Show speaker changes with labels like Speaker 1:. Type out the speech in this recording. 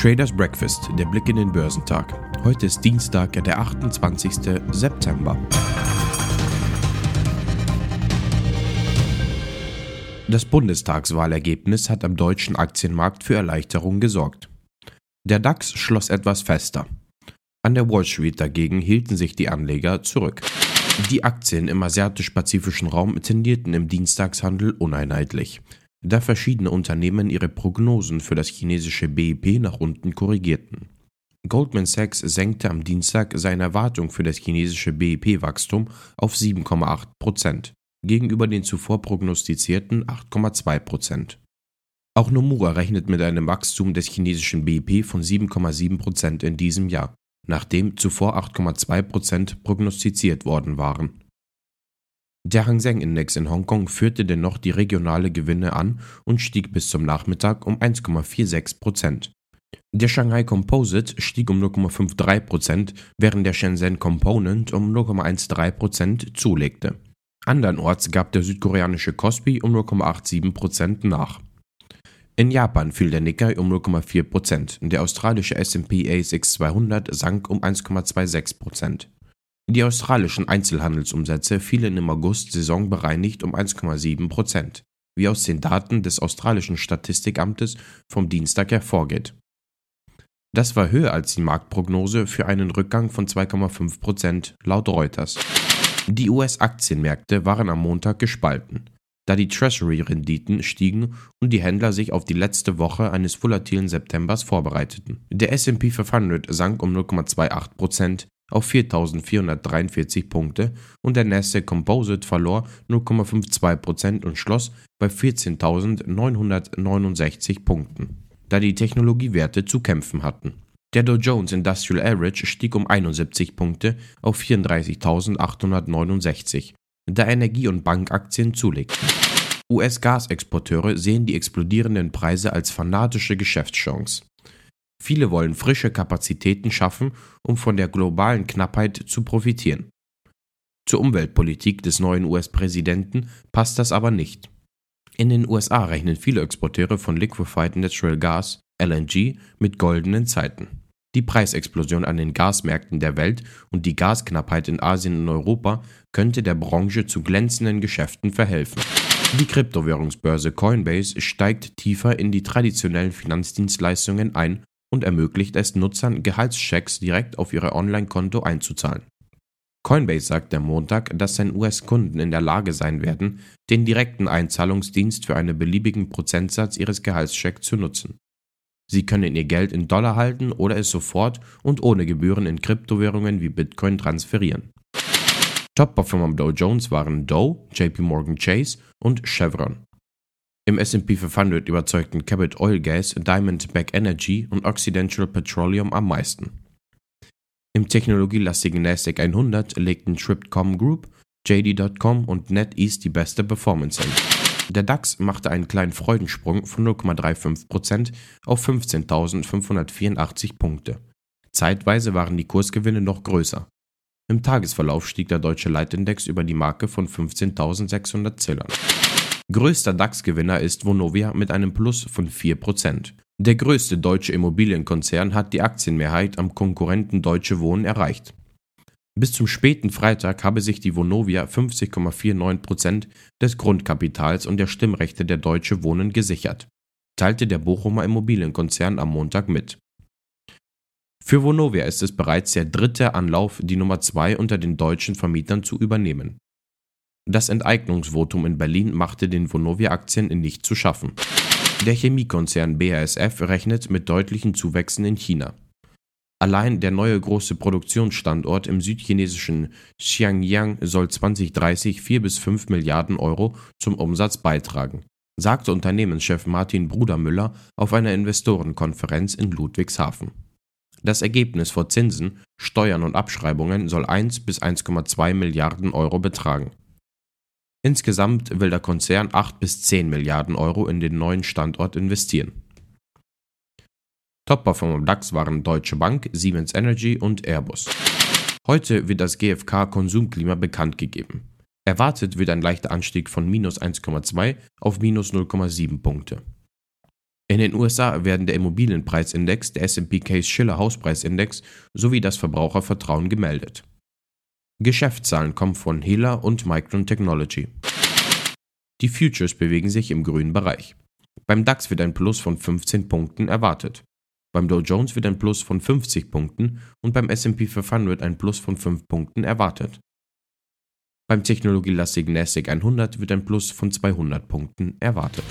Speaker 1: Traders Breakfast, der Blick in den Börsentag. Heute ist Dienstag, der 28. September. Das Bundestagswahlergebnis hat am deutschen Aktienmarkt für Erleichterung gesorgt. Der DAX schloss etwas fester. An der Wall Street dagegen hielten sich die Anleger zurück. Die Aktien im asiatisch-pazifischen Raum tendierten im Dienstagshandel uneinheitlich da verschiedene Unternehmen ihre Prognosen für das chinesische BIP nach unten korrigierten. Goldman Sachs senkte am Dienstag seine Erwartung für das chinesische BIP-Wachstum auf 7,8 Prozent gegenüber den zuvor prognostizierten 8,2 Prozent. Auch Nomura rechnet mit einem Wachstum des chinesischen BIP von 7,7 Prozent in diesem Jahr, nachdem zuvor 8,2 Prozent prognostiziert worden waren. Der Hang Seng Index in Hongkong führte dennoch die regionale Gewinne an und stieg bis zum Nachmittag um 1,46 Prozent. Der Shanghai Composite stieg um 0,53 Prozent, während der Shenzhen Component um 0,13 Prozent zulegte. Andernorts gab der südkoreanische Kospi um 0,87 Prozent nach. In Japan fiel der Nikkei um 0,4 Prozent, der australische S&P ASX 200 sank um 1,26 Prozent. Die australischen Einzelhandelsumsätze fielen im August saisonbereinigt um 1,7 Prozent, wie aus den Daten des australischen Statistikamtes vom Dienstag hervorgeht. Das war höher als die Marktprognose für einen Rückgang von 2,5 Prozent laut Reuters. Die US-Aktienmärkte waren am Montag gespalten, da die Treasury-Renditen stiegen und die Händler sich auf die letzte Woche eines volatilen Septembers vorbereiteten. Der SP 500 sank um 0,28 Prozent, auf 4.443 Punkte und der Nasdaq Composite verlor 0,52% und schloss bei 14.969 Punkten, da die Technologiewerte zu kämpfen hatten. Der Dow Jones Industrial Average stieg um 71 Punkte auf 34.869, da Energie- und Bankaktien zulegten. US-Gasexporteure sehen die explodierenden Preise als fanatische Geschäftschance. Viele wollen frische Kapazitäten schaffen, um von der globalen Knappheit zu profitieren. Zur Umweltpolitik des neuen US-Präsidenten passt das aber nicht. In den USA rechnen viele Exporteure von Liquefied Natural Gas, LNG, mit goldenen Zeiten. Die Preisexplosion an den Gasmärkten der Welt und die Gasknappheit in Asien und Europa könnte der Branche zu glänzenden Geschäften verhelfen. Die Kryptowährungsbörse Coinbase steigt tiefer in die traditionellen Finanzdienstleistungen ein und ermöglicht es Nutzern, Gehaltschecks direkt auf ihr Online-Konto einzuzahlen. Coinbase sagte am Montag, dass seine US-Kunden in der Lage sein werden, den direkten Einzahlungsdienst für einen beliebigen Prozentsatz ihres Gehaltschecks zu nutzen. Sie können ihr Geld in Dollar halten oder es sofort und ohne Gebühren in Kryptowährungen wie Bitcoin transferieren. Top-Performer am Dow Jones waren Dow, JP Morgan Chase und Chevron. Im S&P 500 überzeugten Cabot Oil Gas, Diamondback Energy und Occidental Petroleum am meisten. Im technologielastigen Nasdaq 100 legten Tripcom Group, JD.com und NetEase die beste Performance hin. Der DAX machte einen kleinen Freudensprung von 0,35% auf 15.584 Punkte. Zeitweise waren die Kursgewinne noch größer. Im Tagesverlauf stieg der deutsche Leitindex über die Marke von 15.600 Zählern. Größter DAX-Gewinner ist Vonovia mit einem Plus von 4%. Der größte deutsche Immobilienkonzern hat die Aktienmehrheit am Konkurrenten Deutsche Wohnen erreicht. Bis zum späten Freitag habe sich die Vonovia 50,49% des Grundkapitals und der Stimmrechte der Deutsche Wohnen gesichert, teilte der Bochumer Immobilienkonzern am Montag mit. Für Vonovia ist es bereits der dritte Anlauf, die Nummer 2 unter den deutschen Vermietern zu übernehmen. Das Enteignungsvotum in Berlin machte den Vonovia-Aktien nicht zu schaffen. Der Chemiekonzern BASF rechnet mit deutlichen Zuwächsen in China. Allein der neue große Produktionsstandort im südchinesischen Xiangyang soll 2030 4 bis 5 Milliarden Euro zum Umsatz beitragen, sagte Unternehmenschef Martin Brudermüller auf einer Investorenkonferenz in Ludwigshafen. Das Ergebnis vor Zinsen, Steuern und Abschreibungen soll 1 bis 1,2 Milliarden Euro betragen. Insgesamt will der Konzern 8 bis 10 Milliarden Euro in den neuen Standort investieren. Top-Performer im DAX waren Deutsche Bank, Siemens Energy und Airbus. Heute wird das GfK Konsumklima bekannt gegeben. Erwartet wird ein leichter Anstieg von minus 1,2 auf minus 0,7 Punkte. In den USA werden der Immobilienpreisindex, der SP Case Schiller Hauspreisindex sowie das Verbrauchervertrauen gemeldet. Geschäftszahlen kommen von Hela und Micron Technology. Die Futures bewegen sich im grünen Bereich. Beim DAX wird ein Plus von 15 Punkten erwartet. Beim Dow Jones wird ein Plus von 50 Punkten und beim SP 500 ein Plus von 5 Punkten erwartet. Beim technologielastigen NASDAQ 100 wird ein Plus von 200 Punkten erwartet.